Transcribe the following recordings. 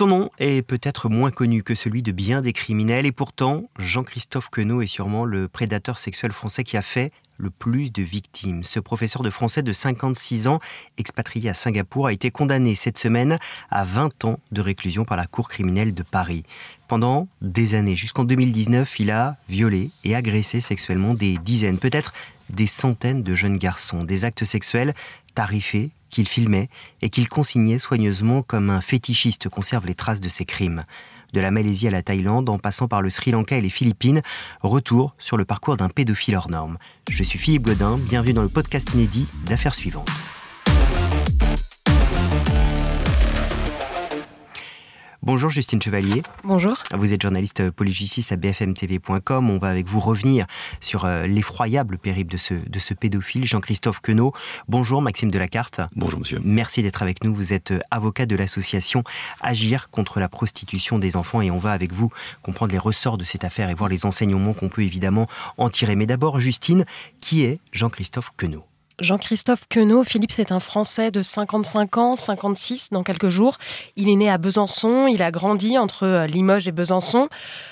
Son nom est peut-être moins connu que celui de bien des criminels et pourtant, Jean-Christophe Queneau est sûrement le prédateur sexuel français qui a fait le plus de victimes. Ce professeur de français de 56 ans, expatrié à Singapour, a été condamné cette semaine à 20 ans de réclusion par la Cour criminelle de Paris. Pendant des années, jusqu'en 2019, il a violé et agressé sexuellement des dizaines, peut-être des centaines de jeunes garçons, des actes sexuels tarifés qu'il filmait et qu'il consignait soigneusement comme un fétichiste conserve les traces de ses crimes. De la Malaisie à la Thaïlande, en passant par le Sri Lanka et les Philippines, retour sur le parcours d'un pédophile hors norme. Je suis Philippe Godin, bienvenue dans le podcast inédit d'affaires suivantes. Bonjour Justine Chevalier. Bonjour. Vous êtes journaliste police-justice à bfmtv.com. On va avec vous revenir sur euh, l'effroyable périple de ce, de ce pédophile, Jean-Christophe Queneau. Bonjour Maxime Delacarte. Bonjour monsieur. Merci d'être avec nous. Vous êtes euh, avocat de l'association Agir contre la prostitution des enfants et on va avec vous comprendre les ressorts de cette affaire et voir les enseignements qu'on peut évidemment en tirer. Mais d'abord, Justine, qui est Jean-Christophe Queneau? Jean-Christophe Queneau, Philippe, c'est un Français de 55 ans, 56 dans quelques jours. Il est né à Besançon, il a grandi entre euh, Limoges et Besançon.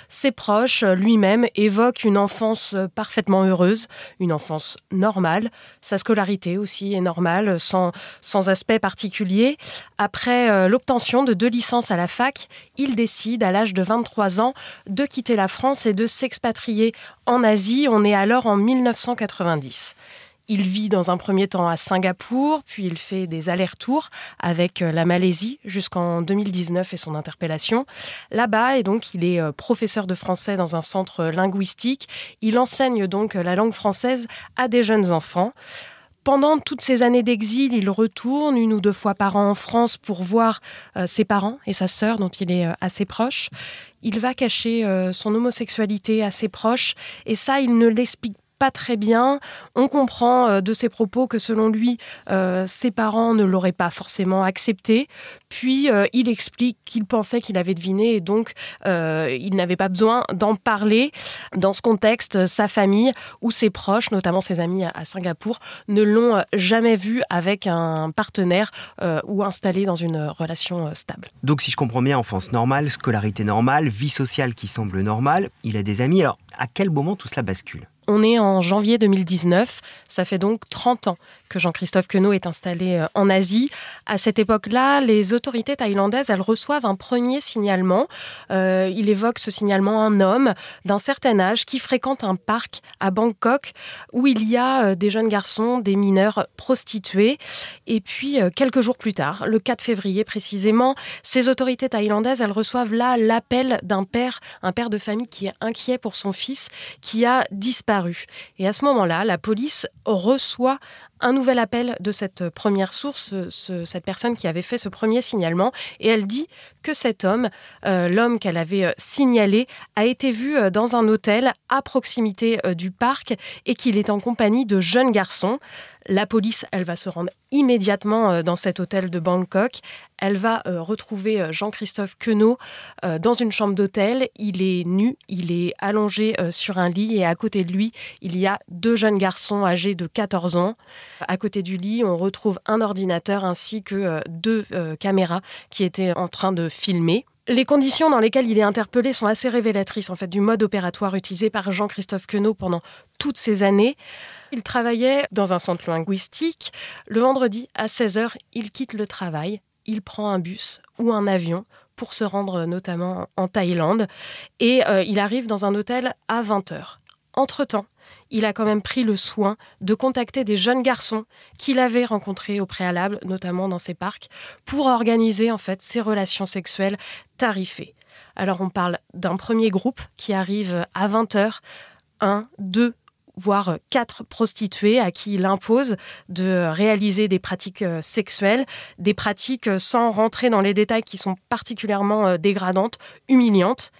Ses proches, euh, lui-même, évoquent une enfance euh, parfaitement heureuse, une enfance normale. Sa scolarité aussi est normale, sans, sans aspect particulier. Après l'obtention de deux licences à la fac, il décide, à l'âge de 23 ans, de quitter la France et de s'expatrier en Asie. On est alors en 1990. Il vit dans un premier temps à Singapour, puis il fait des allers-retours avec euh, la Malaisie jusqu'en 2019 et son interpellation. Là-bas, et donc il est euh, professeur de français dans un centre linguistique. Il enseigne donc la langue française à des jeunes enfants. Pendant toutes ces années d'exil, il retourne une ou deux fois par an en France pour voir euh, ses parents et sa sœur dont il est assez proche. Il va cacher son homosexualité à ses proches et ça, il ne l'explique pas très bien. On comprend euh, de ses propos que selon lui, euh, ses parents ne l'auraient pas forcément accepté. Puis euh, il explique qu'il pensait qu'il avait deviné et donc il n'avait pas besoin d'en parler. Dans ce contexte, sa famille ou ses proches, notamment ses amis à, Singapour, ne l'ont jamais vu avec un partenaire ou installé dans une relation stable. Donc si je comprends bien, enfance normale, scolarité normale, vie sociale qui semble normale, il a des amis. Alors à quel moment tout cela bascule? On est en janvier 2019, ça fait donc 30 ans que Jean-Christophe Queneau est installé euh, en Asie. À cette époque-là, les autorités thaïlandaises, elles reçoivent un premier signalement. Euh, il évoque ce signalement un homme d'un certain âge qui fréquente un parc à Bangkok où il y a euh, des jeunes garçons, des mineurs prostitués. Et puis, quelques jours plus tard, le 4 février précisément, ces autorités thaïlandaises, elles reçoivent là l'appel d'un père, un père de famille qui est inquiet pour son fils qui a disparu et à ce moment-là, la police reçoit un nouvel appel de cette première source, cette personne qui avait fait ce premier signalement, et elle dit que cet homme, euh, l'homme qu'elle avait euh, signalé, a été vu euh, dans un hôtel à proximité du parc et qu'il est en compagnie de jeunes garçons. La police, elle va se rendre immédiatement dans cet hôtel de Bangkok. Elle va retrouver Jean-Christophe Queneau dans une chambre d'hôtel. Il est nu, il est allongé sur un lit et à côté de lui, il y a deux jeunes garçons âgés de 14 ans. À côté du lit, on retrouve un ordinateur ainsi que deux caméras qui étaient en train de filmer. Les conditions dans lesquelles il est interpellé sont assez révélatrices en fait du mode opératoire utilisé par Jean-Christophe Queneau pendant toutes ces années. Il travaillait dans un centre linguistique. Le vendredi à 16h, il quitte le travail, il prend un bus ou un avion pour se rendre notamment en Thaïlande et euh, il arrive dans un hôtel à 20h. Entre-temps, il a quand même pris le soin de contacter des jeunes garçons qu'il avait rencontrés au préalable, notamment dans ces parcs, pour organiser en fait ces relations sexuelles tarifées. Alors on parle d'un premier groupe qui arrive à 20h, un, deux voire quatre prostituées à qui il impose de réaliser des pratiques euh, sexuelles, des pratiques euh, sans rentrer dans les détails qui sont particulièrement euh, dégradantes, humiliantes.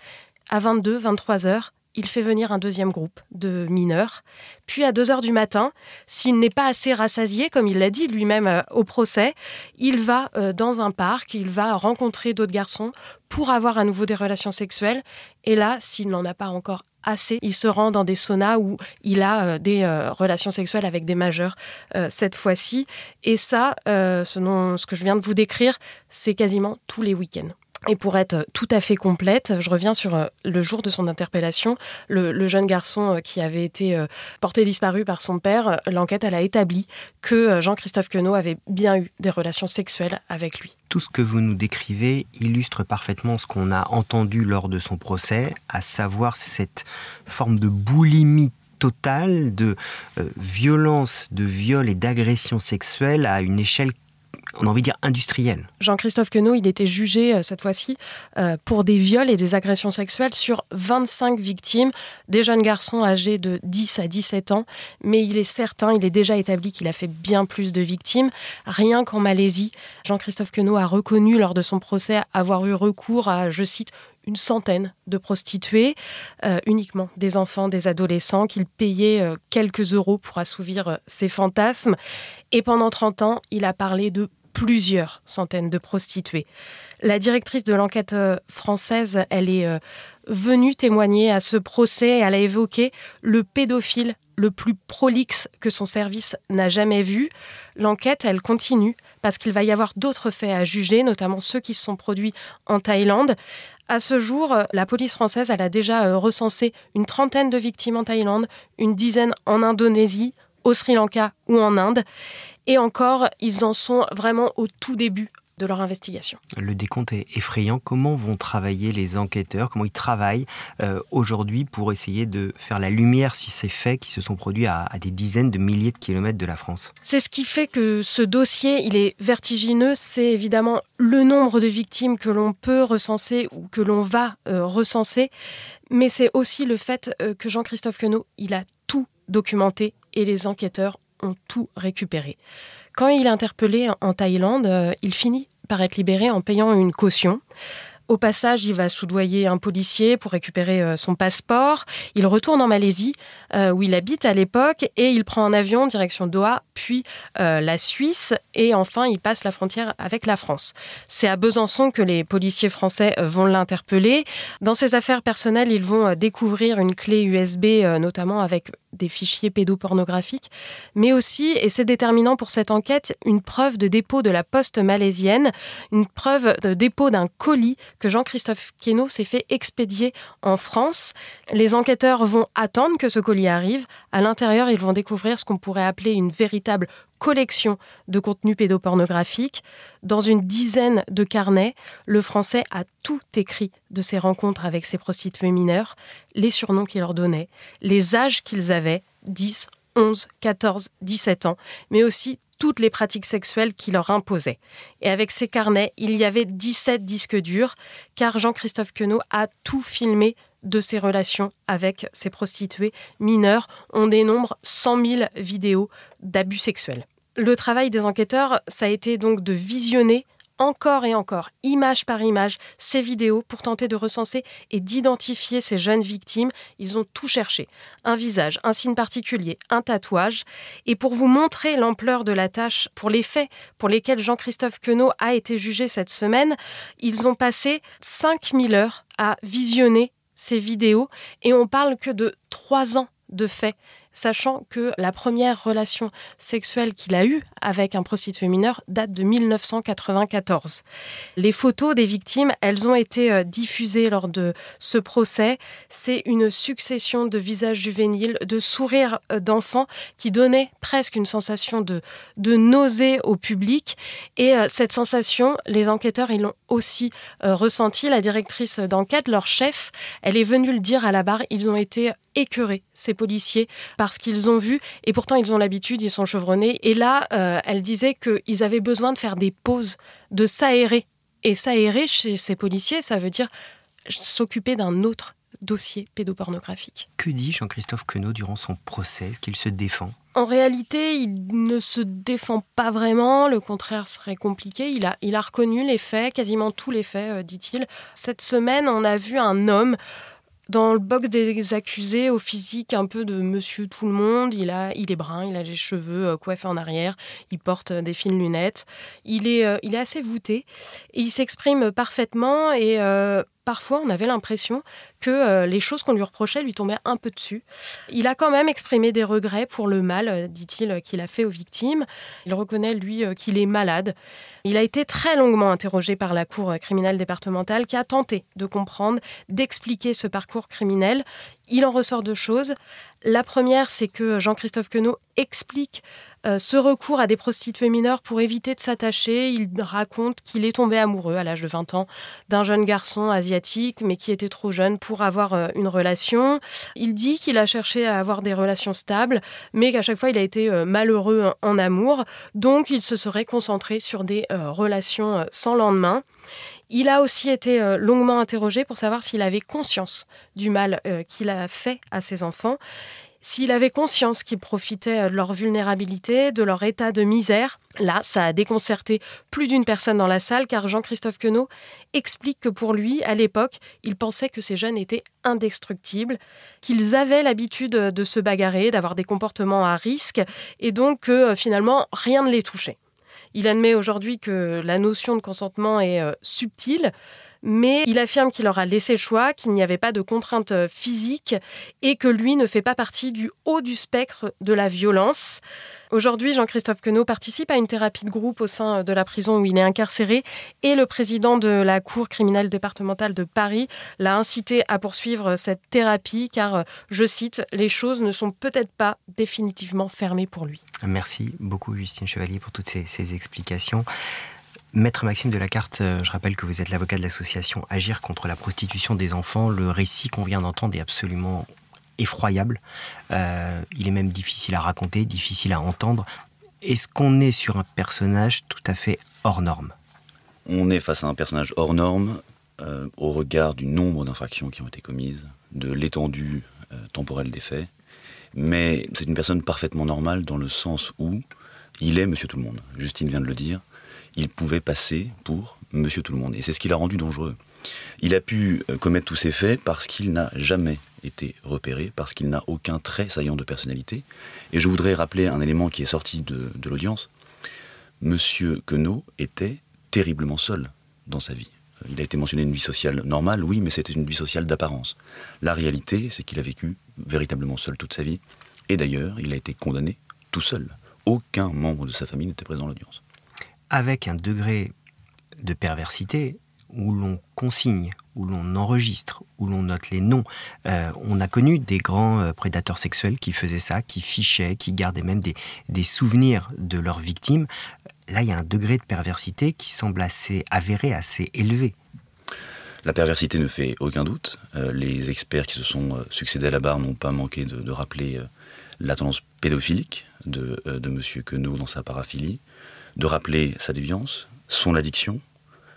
À 22, 23 heures, il fait venir un deuxième groupe de mineurs. Puis à 2 heures du matin, s'il n'est pas assez rassasié, comme il l'a dit lui-même euh, au procès, il va euh, dans un parc, il va rencontrer d'autres garçons pour avoir à nouveau des relations sexuelles. Et là, s'il n'en a pas encore assez, il se rend dans des saunas où il a euh, des relations sexuelles avec des majeurs cette fois-ci. Et ça, ce, ce que je viens de vous décrire, c'est quasiment tous les week-ends. Et pour être tout à fait complète, je reviens sur euh, le jour de son interpellation. Le, jeune garçon euh, qui avait été euh, porté disparu par son père, l'enquête a établi que Jean-Christophe Queneau avait bien eu des relations sexuelles avec lui. Tout ce que vous nous décrivez illustre parfaitement ce qu'on a entendu lors de son procès, à savoir cette forme de boulimie totale de violence, de viol et d'agression sexuelle à une échelle on a envie de dire industriel. Jean-Christophe Queneau, il était jugé euh, cette fois-ci euh, pour des viols et des agressions sexuelles sur 25 victimes, des jeunes garçons âgés de 10 à 17 ans, mais il est certain, il est déjà établi qu'il a fait bien plus de victimes. Rien qu'en Malaisie, Jean-Christophe Queneau a reconnu lors de son procès avoir eu recours à, je cite, une centaine de prostituées, euh, uniquement des enfants, des adolescents, qu'il payait quelques euros pour assouvir ses fantasmes. Et pendant 30 ans, il a parlé de plusieurs centaines de prostituées. La directrice de l'enquête euh, française, elle est euh, venue témoigner à ce procès. Elle a évoqué le pédophile le plus prolixe que son service n'a jamais vu. L'enquête, elle continue parce qu'il va y avoir d'autres faits à juger, notamment ceux qui se sont produits en Thaïlande. À ce jour, la police française, elle a déjà euh, recensé une trentaine de victimes en Thaïlande, une dizaine en Indonésie, au Sri Lanka ou en Inde. Et encore, ils en sont vraiment au tout début de leur investigation. Le décompte est effrayant. Comment vont travailler les enquêteurs? Comment ils travaillent euh, aujourd'hui pour essayer de faire la lumière sur ces faits qui se sont produits à, des dizaines de milliers de kilomètres de la France? C'est ce qui fait que ce dossier, il est vertigineux. C'est évidemment le nombre de victimes que l'on peut recenser ou que l'on va euh, recenser. Mais c'est aussi le fait euh, que Jean-Christophe Queneau, il a tout documenté et les enquêteurs ont tout récupéré. Quand il est interpellé en Thaïlande, euh, il finit par être libéré en payant une caution. Au passage, il va soudoyer un policier pour récupérer euh, son passeport. Il retourne en Malaisie, euh, où il habite à l'époque, et il prend un avion direction Doha, puis la Suisse, et enfin il passe la frontière avec la France. C'est à Besançon que les policiers français vont l'interpeller. Dans ses affaires personnelles, ils vont découvrir une clé USB, notamment avec des fichiers pédopornographiques, mais aussi, et c'est déterminant pour cette enquête, une preuve de dépôt de la poste malaisienne, une preuve de dépôt d'un colis que Jean-Christophe Queneau s'est fait expédier en France. Les enquêteurs vont attendre que ce colis arrive. À l'intérieur, ils vont découvrir ce qu'on pourrait appeler une véritable collection de contenu pédopornographique. Dans une dizaine de carnets, le français a tout écrit de ses rencontres avec ses prostituées mineures, les surnoms qu'il leur donnait, les âges qu'ils avaient, 10, 11, 14, 17 ans, mais aussi toutes les pratiques sexuelles qu'il leur imposait. Et avec ces carnets, il y avait 17 disques durs, car Jean-Christophe Queneau a tout filmé de ses relations avec ses prostituées mineures. On dénombre 100 000 vidéos d'abus sexuels. Le travail des enquêteurs, ça a été donc de visionner encore et encore, image par image, ces vidéos pour tenter de recenser et d'identifier ces jeunes victimes. Ils ont tout cherché. Un visage, un signe particulier, un tatouage. Et pour vous montrer l'ampleur de la tâche, pour les faits pour lesquels Jean-Christophe Queneau a été jugé cette semaine, ils ont passé 5000 heures à visionner ces vidéos et on parle que de trois ans de faits sachant que la première relation sexuelle qu'il a eue avec un prostitué mineur date de 1994. Les photos des victimes, elles ont été euh, diffusées lors de ce procès. C'est une succession de visages juvéniles, de sourires euh, d'enfants qui donnaient presque une sensation de, nausée au public. Et euh, cette sensation, les enquêteurs, ils l'ont aussi ressenti. La directrice d'enquête, leur chef, elle est venue le dire à la barre, ils ont été écœurés, ces policiers, parce qu'ils ont vu, et pourtant ils ont l'habitude, ils sont chevronnés. Et là, euh, elle disait qu'ils avaient besoin de faire des pauses, de s'aérer. Et s'aérer chez ces policiers, ça veut dire s'occuper d'un autre dossier pédopornographique. Que dit Jean-Christophe Queneau durant son procès? Est-ce qu'il se défend? En réalité, il ne se défend pas vraiment, le contraire serait compliqué. Il a, il a reconnu les faits, quasiment tous les faits, euh, dit-il. Cette semaine, on a vu un homme dans le box des accusés, au physique un peu de monsieur tout le monde, il, a, il est brun, il a les cheveux euh, coiffés en arrière, il porte des fines lunettes, il est, euh, il est assez voûté, et il s'exprime parfaitement et euh, parfois on avait l'impression que euh, les choses qu'on lui reprochait lui tombaient un peu dessus. Il a quand même exprimé des regrets pour le mal, euh, dit-il, qu'il a fait aux victimes. Il reconnaît, lui, qu'il est malade. Il a été très longuement interrogé par la Cour criminelle départementale qui a tenté de comprendre, d'expliquer ce parcours criminel. Il en ressort deux choses. La première, c'est que Jean-Christophe Queneau explique euh, ce recours à des prostituées mineures pour éviter de s'attacher. Il raconte qu'il est tombé amoureux à l'âge de 20 ans d'un jeune garçon asiatique, mais qui était trop jeune pour avoir euh, une relation. Il dit qu'il a cherché à avoir des relations stables, mais qu'à chaque fois il a été euh, malheureux en amour. Donc il se serait concentré sur des relations sans lendemain. Il a aussi été longuement interrogé pour savoir s'il avait conscience du mal qu'il a fait à ses enfants, s'il avait conscience qu'ils profitaient euh, de leur vulnérabilité, de leur état de misère. Là, ça a déconcerté plus d'une personne dans la salle car Jean-Christophe Queneau explique que pour lui, à l'époque, il pensait que ces jeunes étaient indestructibles, qu'ils avaient l'habitude de se bagarrer, d'avoir des comportements à risque et donc que finalement rien ne les touchait. Il admet aujourd'hui que la notion de consentement est euh, subtile, mais il affirme qu'il leur a laissé le choix, qu'il n'y avait pas de contraintes euh, physiques et que lui ne fait pas partie du haut du spectre de la violence. Aujourd'hui, Jean-Christophe Queneau participe à une thérapie de groupe au sein de la prison où il est incarcéré et le président de la Cour criminelle départementale de Paris l'a incité à poursuivre cette thérapie car, je cite, les choses ne sont peut-être pas définitivement fermées pour lui. Merci beaucoup Justine Chevalier pour toutes ces, explications. Maître Maxime de la Carte, euh, je rappelle que vous êtes l'avocat de l'association Agir contre la prostitution des enfants. Le récit qu'on vient d'entendre est absolument effroyable. Euh, il est même difficile à raconter, difficile à entendre. Est-ce qu'on est sur un personnage tout à fait hors norme? On est face à un personnage hors norme euh, au regard du nombre d'infractions qui ont été commises, de l'étendue temporelle des faits mais c'est une personne parfaitement normale dans le sens où il est monsieur tout le monde. Justine vient de le dire. Il pouvait passer pour monsieur tout le monde. Et c'est ce qui l'a rendu dangereux. Il a pu euh, commettre tous ces faits parce qu'il n'a jamais été repéré, parce qu'il n'a aucun trait saillant de personnalité. Et je voudrais rappeler un élément qui est sorti de, l'audience. Monsieur Queneau était terriblement seul dans sa vie. Il a été mentionné une vie sociale normale, oui, mais c'était une vie sociale d'apparence. La réalité, c'est qu'il a vécu véritablement seul toute sa vie. Et d'ailleurs, il a été condamné tout seul. Aucun membre de sa famille n'était présent à l'audience. Avec un degré de perversité où l'on consigne, où l'on enregistre, où l'on note les noms. Euh, on a connu des grands euh, prédateurs sexuels qui faisaient ça, qui fichaient, qui gardaient même des, souvenirs de leurs victimes. Là, il y a un degré de perversité qui semble assez avéré, assez élevé. La perversité ne fait aucun doute. Euh, les experts qui se sont succédés à la barre n'ont pas manqué de, rappeler la tendance pédophilique de, de M. Queneau dans sa paraphilie, de rappeler sa déviance, son addiction,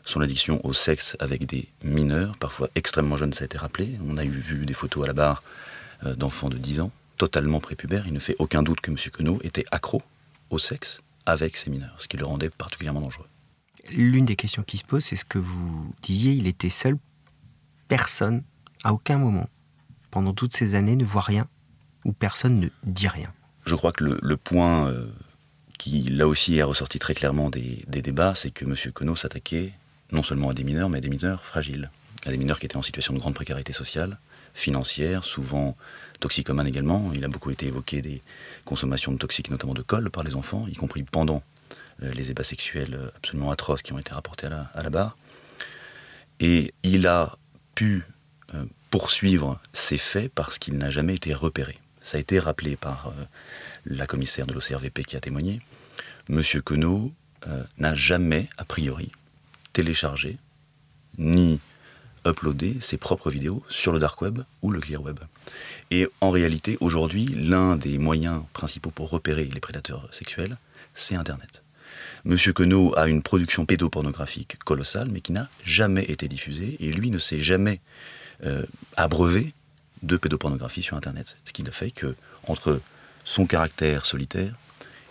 son addiction au sexe avec des mineurs, parfois extrêmement jeunes, ça a été rappelé. On a eu vu des photos à la barre d'enfants de 10 ans, totalement prépubères. Il ne fait aucun doute que M. Queneau était accro au sexe avec ces mineurs, ce qui le rendait particulièrement dangereux. L'une des questions qui se pose, c'est ce que vous disiez, il était seul, personne, à aucun moment, pendant toutes ces années, ne voit rien, ou personne ne dit rien. Je crois que le, point euh, qui, là aussi, est ressorti très clairement des, débats, c'est que M. Queneau s'attaquait non seulement à des mineurs, mais à des mineurs fragiles, à des mineurs qui étaient en situation de grande précarité sociale, financière, souvent toxicomanes également. Il a beaucoup été évoqué des consommations de toxiques, notamment de colle, par les enfants, y compris pendant euh, les ébats sexuels euh, absolument atroces qui ont été rapportés à la, barre. Et il a pu euh, poursuivre ces faits parce qu'il n'a jamais été repéré. Ça a été rappelé par la commissaire de l'OCRVP qui a témoigné. Monsieur Queneau n'a jamais, a priori, téléchargé ni uploadé ses propres vidéos sur le dark web ou le clear web. Et en réalité, aujourd'hui, l'un des moyens principaux pour repérer les prédateurs sexuels, c'est Internet. Monsieur Queneau a une production pédopornographique colossale, mais qui n'a jamais été diffusée, et lui ne s'est jamais euh, abreuvé de pédopornographie sur Internet. Ce qui ne fait que, entre son caractère solitaire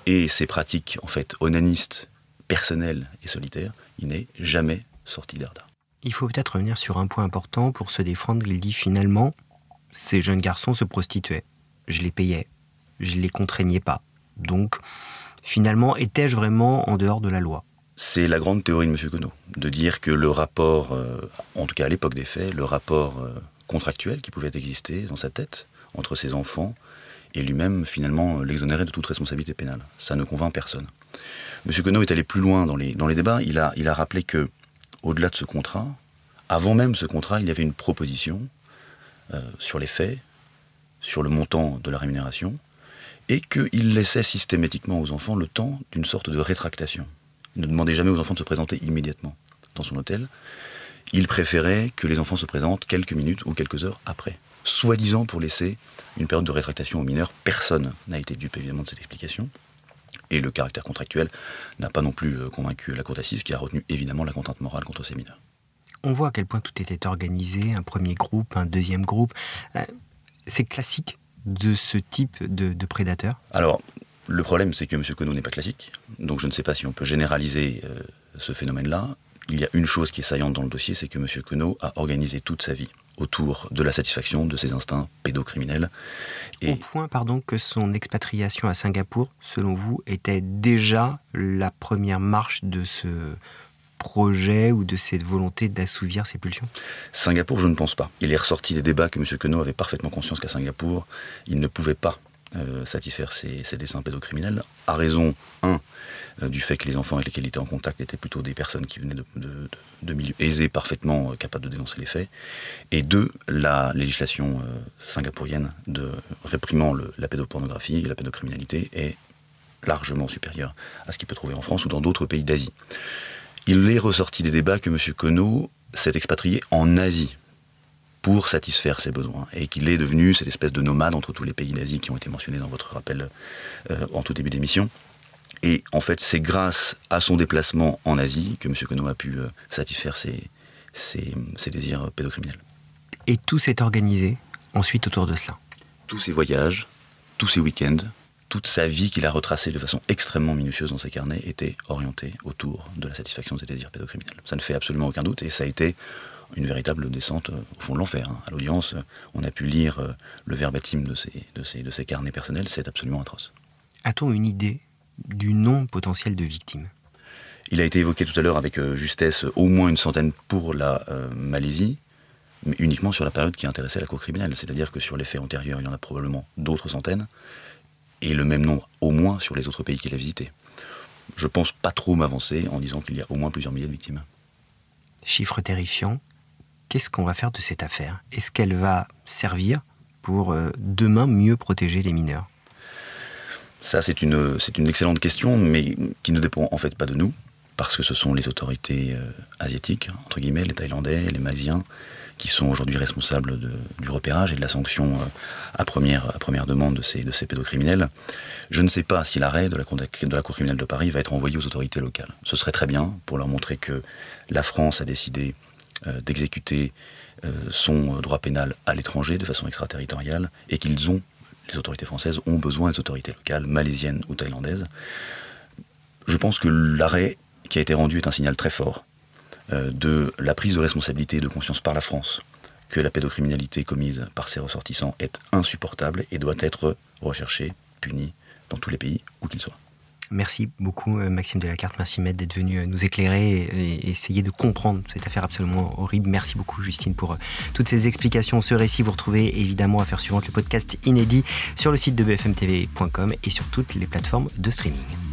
et ses pratiques, en fait, onanistes, personnelles et solitaires, il n'est jamais sorti d'Arda. Il faut peut-être revenir sur un point important pour se défendre. Il dit finalement, ces jeunes garçons se prostituaient. Je les payais. Je ne les contraignais pas. Donc, finalement, étais-je vraiment en dehors de la loi? C'est la grande théorie de M. Conneau, de dire que le rapport, euh, en tout cas à l'époque des faits, le rapport euh, contractuel qui pouvait exister dans sa tête entre ses enfants et lui-même, finalement, l'exonérait de toute responsabilité pénale. Ça ne convainc personne. M. Conneau est allé plus loin dans les, débats. Il a, il a rappelé que, au-delà de ce contrat, avant même ce contrat, il y avait une proposition euh, sur les faits, sur le montant de la rémunération, et qu'il laissait systématiquement aux enfants le temps d'une sorte de rétractation. Il ne demandait jamais aux enfants de se présenter immédiatement dans son hôtel. Il préférait que les enfants se présentent quelques minutes ou quelques heures après, soi-disant pour laisser une période de rétractation aux mineurs. Personne n'a été dupe évidemment de cette explication. Et le caractère contractuel n'a pas non plus euh, convaincu la Cour d'assises qui a retenu évidemment la contrainte morale contre ces mineurs. On voit à quel point tout était organisé, un premier groupe, un deuxième groupe. Euh, c'est classique de ce type de, prédateur? Alors, le problème, c'est que M. Conneau n'est pas classique. Donc, je ne sais pas si on peut généraliser euh, ce phénomène-là. Il y a une chose qui est saillante dans le dossier, c'est que M. Conneau a organisé toute sa vie autour de la satisfaction de ses instincts pédocriminels. Et Au point, pardon, que son expatriation à Singapour, selon vous, était déjà la première marche de ce projet ou de cette volonté d'assouvir ses pulsions? Singapour, je ne pense pas. Il est ressorti des débats que M. Queneau avait parfaitement conscience qu'à Singapour, il ne pouvait pas euh, satisfaire ses, dessins pédocriminels, à raison, un, euh, du fait que les enfants avec lesquels il était en contact étaient plutôt des personnes qui venaient de, milieux aisés, parfaitement euh, capables de dénoncer les faits, et deux, la législation singapourienne de réprimant la pédopornographie et la pédocriminalité est largement supérieure à ce qu'il peut trouver en France ou dans d'autres pays d'Asie. Il est ressorti des débats que M. Conneau s'est expatrié en Asie pour satisfaire ses besoins et qu'il est devenu cette espèce de nomade entre tous les pays d'Asie qui ont été mentionnés dans votre rappel euh, en tout début d'émission. Et en fait, c'est grâce à son déplacement en Asie que M. Conneau a pu euh, satisfaire ses, ses, ses désirs pédocriminels. Et tout s'est organisé ensuite autour de cela Tous ces voyages, tous ces week-ends, toute sa vie qu'il a retracée de façon extrêmement minutieuse dans ses carnets était orientée autour de la satisfaction de ses désirs pédocriminels. Ça ne fait absolument aucun doute et ça a été une véritable descente euh, au fond de l'enfer. Hein. À l'audience, euh, on a pu lire euh, le verbatim de ces carnets personnels, c'est absolument atroce. A-t-on une idée du nombre potentiel de victimes Il a été évoqué tout à l'heure avec justesse au moins une centaine pour la Malaisie, mais uniquement sur la période qui intéressait la Cour criminelle. C'est-à-dire que sur les faits antérieurs, il y en a probablement d'autres centaines et le même nombre au moins sur les autres pays qu'il a visités. Je pense pas trop m'avancer en disant qu'il y a au moins plusieurs milliers de victimes. Chiffre terrifiant. Qu'est-ce qu'on va faire de cette affaire? Est-ce qu'elle va servir pour euh, demain mieux protéger les mineurs? Ça, c'est une, c'est une excellente question, mais qui ne dépend en fait pas de nous, parce que ce sont les autorités euh, asiatiques, entre guillemets, les Thaïlandais, les Malaisiens, qui sont aujourd'hui responsables du repérage et de la sanction euh, à, première, à première demande de ces, de ces pédocriminels. Je ne sais pas si l'arrêt de la, de la Cour criminelle de Paris va être envoyé aux autorités locales. Ce serait très bien pour leur montrer que la France a décidé euh, d'exécuter euh, son droit pénal à l'étranger de façon extraterritoriale et qu'ils ont, les autorités françaises ont besoin des autorités locales, malaisiennes ou thaïlandaises. Je pense que l'arrêt qui a été rendu est un signal très fort de la prise de responsabilité et de conscience par la France que la pédocriminalité commise par ses ressortissants est insupportable et doit être recherchée, punie dans tous les pays où qu'ils soient. Merci beaucoup euh, Maxime Delacarte, merci Maître d'être venu euh, nous éclairer et essayer de comprendre cette affaire absolument horrible. Merci beaucoup Justine pour toutes ces explications. Ce récit, vous retrouvez évidemment à faire suivante le podcast inédit sur le site de bfmtv.com et sur toutes les plateformes de streaming.